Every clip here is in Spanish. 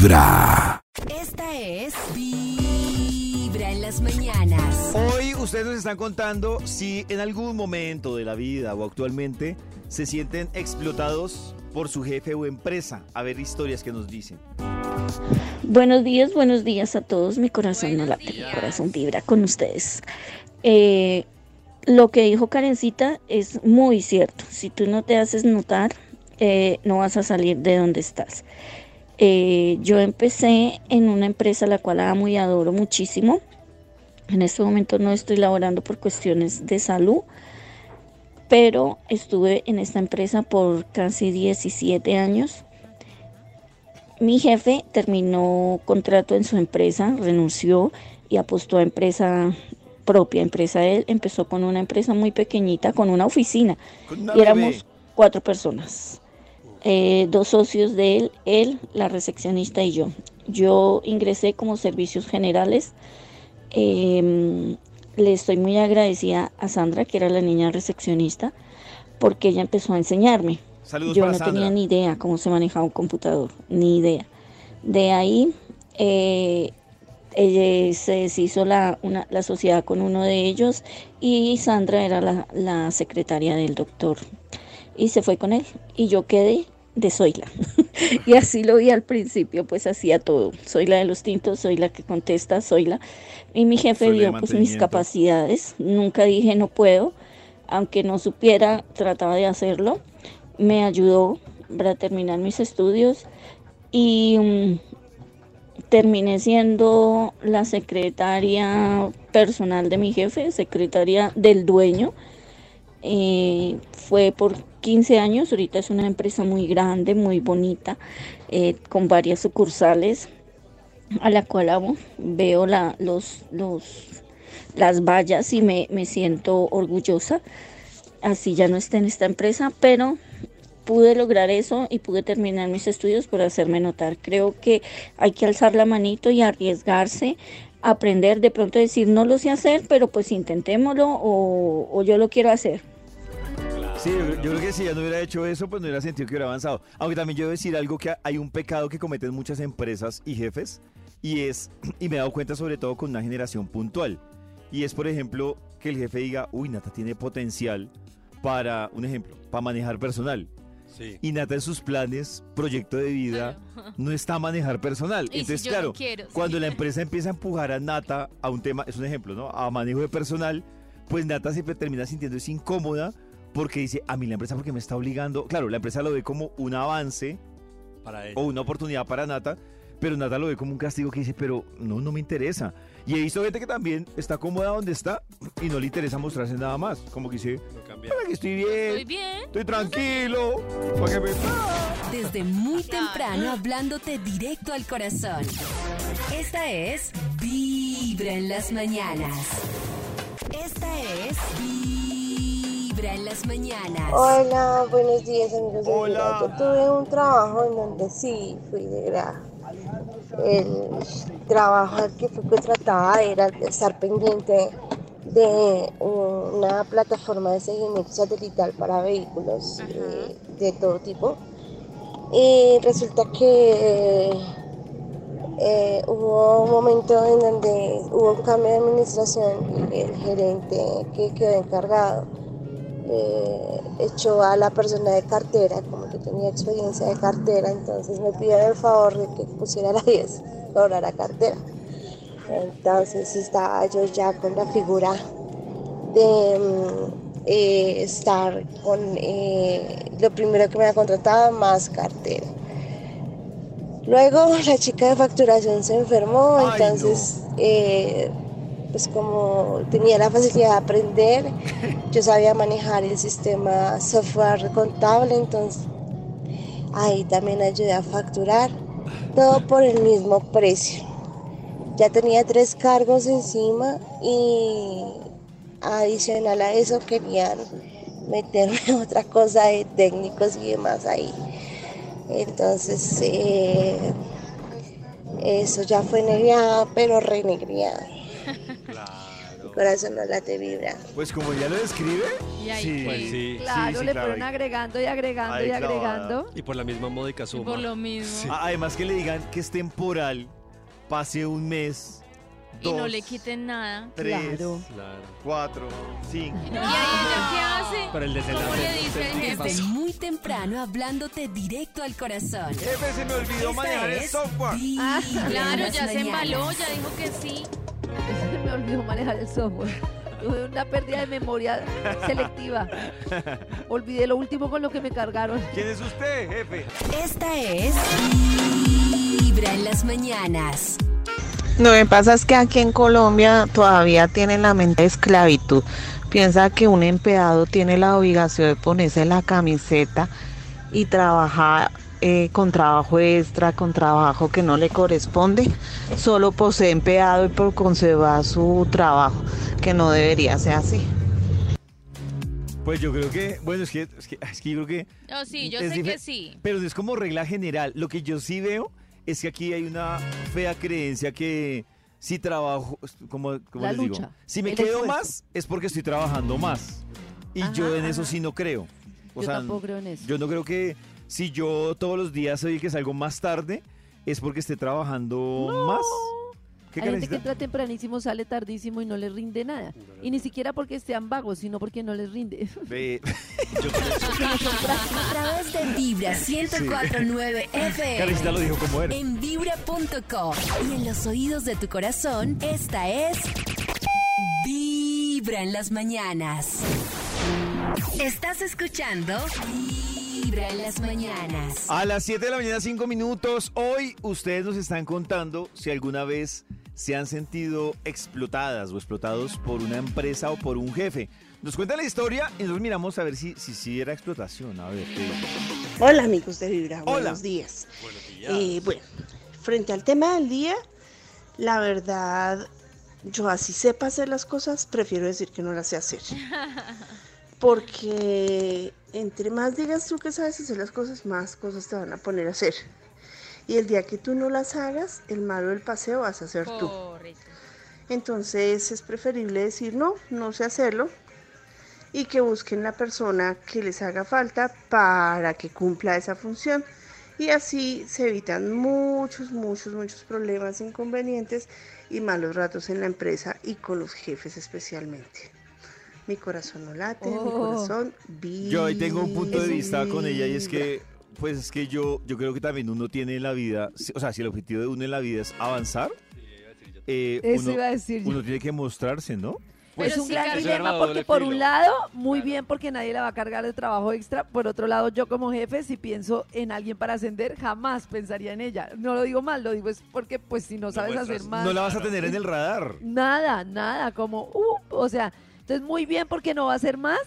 Vibra. Esta es Vibra en las mañanas. Hoy ustedes nos están contando si en algún momento de la vida o actualmente se sienten explotados por su jefe o empresa. A ver historias que nos dicen. Buenos días, buenos días a todos. Mi corazón no late, mi corazón vibra con ustedes. Eh, lo que dijo Karencita es muy cierto. Si tú no te haces notar, eh, no vas a salir de donde estás. Eh, yo empecé en una empresa la cual amo y adoro muchísimo. En este momento no estoy laborando por cuestiones de salud, pero estuve en esta empresa por casi 17 años. Mi jefe terminó contrato en su empresa, renunció y apostó a empresa propia, empresa él. Empezó con una empresa muy pequeñita, con una oficina. Y éramos cuatro personas. Eh, dos socios de él, él, la recepcionista y yo. Yo ingresé como servicios generales. Eh, le estoy muy agradecida a Sandra, que era la niña recepcionista, porque ella empezó a enseñarme. Saludos Yo no Sandra. tenía ni idea cómo se manejaba un computador, ni idea. De ahí eh, ella se deshizo la, una- la sociedad con uno de ellos y Sandra era la, la secretaria del doctor y se fue con él y yo quedé de Zoila. y así lo vi al principio, pues hacía todo. Soy la de los tintos, soy la que contesta, soy la... Y mi jefe vio pues mis capacidades, nunca dije no puedo, aunque no supiera, trataba de hacerlo. Me ayudó para terminar mis estudios y mm, terminé siendo la secretaria personal de mi jefe, secretaria del dueño. Eh, fue por 15 años, ahorita es una empresa muy grande, muy bonita, eh, con varias sucursales, a la cual amo. Veo la, las vallas y me, me siento orgullosa. Así ya no esté en esta empresa, pero pude lograr eso y pude terminar mis estudios por hacerme notar. Creo que hay que alzar la manito y arriesgarse, aprender, de pronto decir no lo sé hacer, pero pues intentémoslo o, o yo lo quiero hacer. Sí, yo, creo que si ya no hubiera hecho eso, pues no hubiera sentido que hubiera avanzado. Aunque también yo debo decir algo que hay un pecado que cometen muchas empresas y jefes, y es, y me he dado cuenta sobre todo con una generación puntual, y es por ejemplo que el jefe diga, uy, Nata tiene potencial para, un ejemplo, para manejar personal. Sí. Y Nata en sus planes, proyecto de vida, no está a manejar personal. Y si Entonces, no claro, quiero, sí. cuando la empresa empieza a empujar a Nata a un tema, es un ejemplo, ¿no? A manejo de personal, pues Nata siempre termina sintiéndose incómoda porque dice, a mí la empresa porque me está obligando. Claro, la empresa lo ve como un avance Para o una oportunidad para Nata, pero Nata lo ve como un castigo que dice, pero no, no me interesa. Y he visto gente que también está cómoda donde está y no le interesa mostrarse nada más. Como que dice, para que estoy bien, Estoy bien. estoy tranquilo, para que me... Desde muy temprano hablándote directo al corazón. Esta es Vibra en las mañanas. Esta es Vibra en las mañanas. Hola, buenos días amigos de Hola. Yo tuve un trabajo en donde sí fui de grado. El trabajo al que fui contratada era estar pendiente de una plataforma de seguimiento satelital para vehículos eh, de todo tipo. Y resulta que eh, hubo un momento en donde hubo un cambio de administración y el gerente que quedó encargado eh, echó a la persona de cartera, como que tenía experiencia de cartera, entonces me pidieron el favor de que pusiera la 10, cobrara cartera. Entonces estaba yo ya con la figura de mm, eh, estar con eh, lo primero que me ha contratado más cartera. Luego la chica de facturación se enfermó, Ay, entonces eh, pues como tenía la facilidad de aprender, yo sabía manejar el sistema software contable, entonces ahí también ayudé a facturar, todo por el mismo precio. Ya tenía tres cargos encima y adicional a eso querían meterme otra cosa de técnicos y demás ahí. Entonces, eh, eso ya fue negriada, pero renegriada. Corazón no late vibra. Pues como ya lo describe, Y ahí Sí. Pues sí. Claro, sí, le claro, fueron ahí- agregando y agregando ahí y clavada. agregando. Y por la misma módica y suma. por lo mismo. Además que le digan que es temporal, pase un mes, Y no le quiten nada. tres, Claro. Claro. cuatro, cinco. ¿Y ahí ella qué hace? Pero el desenlace ¿Cómo le dice el qué jefe? Desde muy temprano hablándote directo al corazón. Jefe, se me olvidó Esta es software. Vibra en Claro, las ya se embaló, ya dijo que sí. Me olvidó manejar el software. Tuve una pérdida de memoria selectiva. Olvidé lo último con lo que me cargaron. ¿Quién es usted, jefe? Esta es Vibra en las mañanas. Lo que pasa es que aquí en Colombia todavía tienen la mente de esclavitud. Piensa que un empleado tiene la obligación de ponerse la camiseta y trabajar eh, con trabajo extra, con trabajo que no le corresponde, solo por ser empleado y por conservar su trabajo, que no debería ser así. Pues yo creo que, bueno, es que, es que, es que yo creo que No, sí, yo sé que sí. Pero no es como regla general. Lo que yo sí veo es que aquí hay una fea creencia que si trabajo, como, les digo, si me el quedo esfuerzo. más es porque estoy trabajando más. Y Ajá, yo en eso ajá. sí no creo. O Yo sea, tampoco creo en eso. yo no creo que si yo todos los días soy el que salgo más tarde es porque esté trabajando más. ¿Qué Hay gente que entra tempranísimo, sale tardísimo y no les rinde nada. Y ni siquiera porque sean vagos, sino porque no les rinde. Ve- Yo A través de Vibra 1049 Carecita FM. lo dijo como era. En vibra.com y en los oídos de tu corazón, esta es Vibra en las mañanas. Estás escuchando Vibra en las mañanas. A las 7 de la mañana, 5 minutos. Hoy ustedes nos están contando si alguna vez se han sentido explotadas o explotados por una empresa o por un jefe. Nos cuenta la historia y nosotros miramos a ver si si, si era explotación. A ver. Hola amigos de Vibra, Hola. buenos días. Buenos días. Eh, bueno, frente al tema del día, la verdad, yo así sepa hacer las cosas, prefiero decir que no las sé hacer. Porque entre más digas tú que sabes hacer las cosas, más cosas te van a poner a hacer. Y el día que tú no las hagas, el malo del paseo vas a ser tú. Entonces es preferible decir no, no sé hacerlo y que busquen la persona que les haga falta para que cumpla esa función. Y así se evitan muchos, muchos, muchos problemas, inconvenientes y malos ratos en la empresa y con los jefes especialmente. Mi corazón no late, mi Oh. corazón Yo ahí tengo un punto de vista con ella y es vibra. que, pues es que yo, yo creo que también uno tiene en la vida, o sea, si el objetivo de uno en la vida es avanzar, eh, Eso uno, iba a decir yo. uno tiene que mostrarse, ¿no? Pero es un sí, gran dilema porque por filo. un lado, muy Claro. bien porque nadie le va a cargar de trabajo extra, por otro lado, yo como jefe, si pienso en alguien para ascender, jamás pensaría en ella. No lo digo mal, lo digo es porque pues si no sabes hacer más, No la vas a tener en el radar. nada, nada, como, uh, o sea, entonces muy bien porque no va a ser más,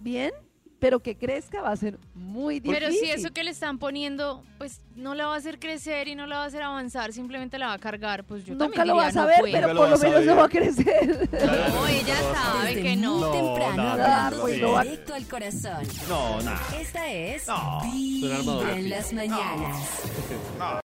bien, pero que crezca va a ser muy difícil. Pero si eso que le están poniendo, pues no la va a hacer crecer y no la va a hacer avanzar, simplemente la va a cargar, pues yo Nunca también lo diría, vas a no ver, pero Nunca lo por lo a menos no va a crecer. No, ella sabe Desde que muy no. No, temprano nada, hablándote no va- directo al corazón. No, nada. Esta es Vibra en las mañanas.